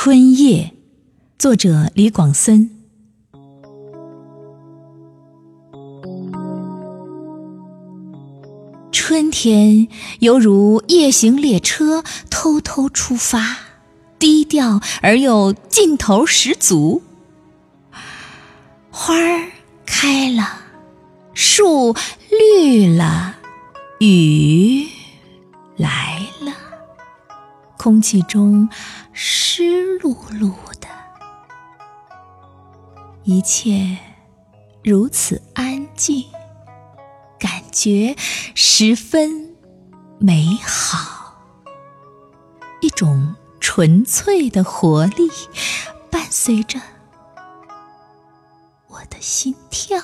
春夜，作者李广森。春天犹如夜行列车，偷偷出发，低调而又劲头十足。花儿开了，树绿了，雨来了，空气中是碌碌的，一切如此安静。感觉十分美好，一种纯粹的活力伴随着我的心跳。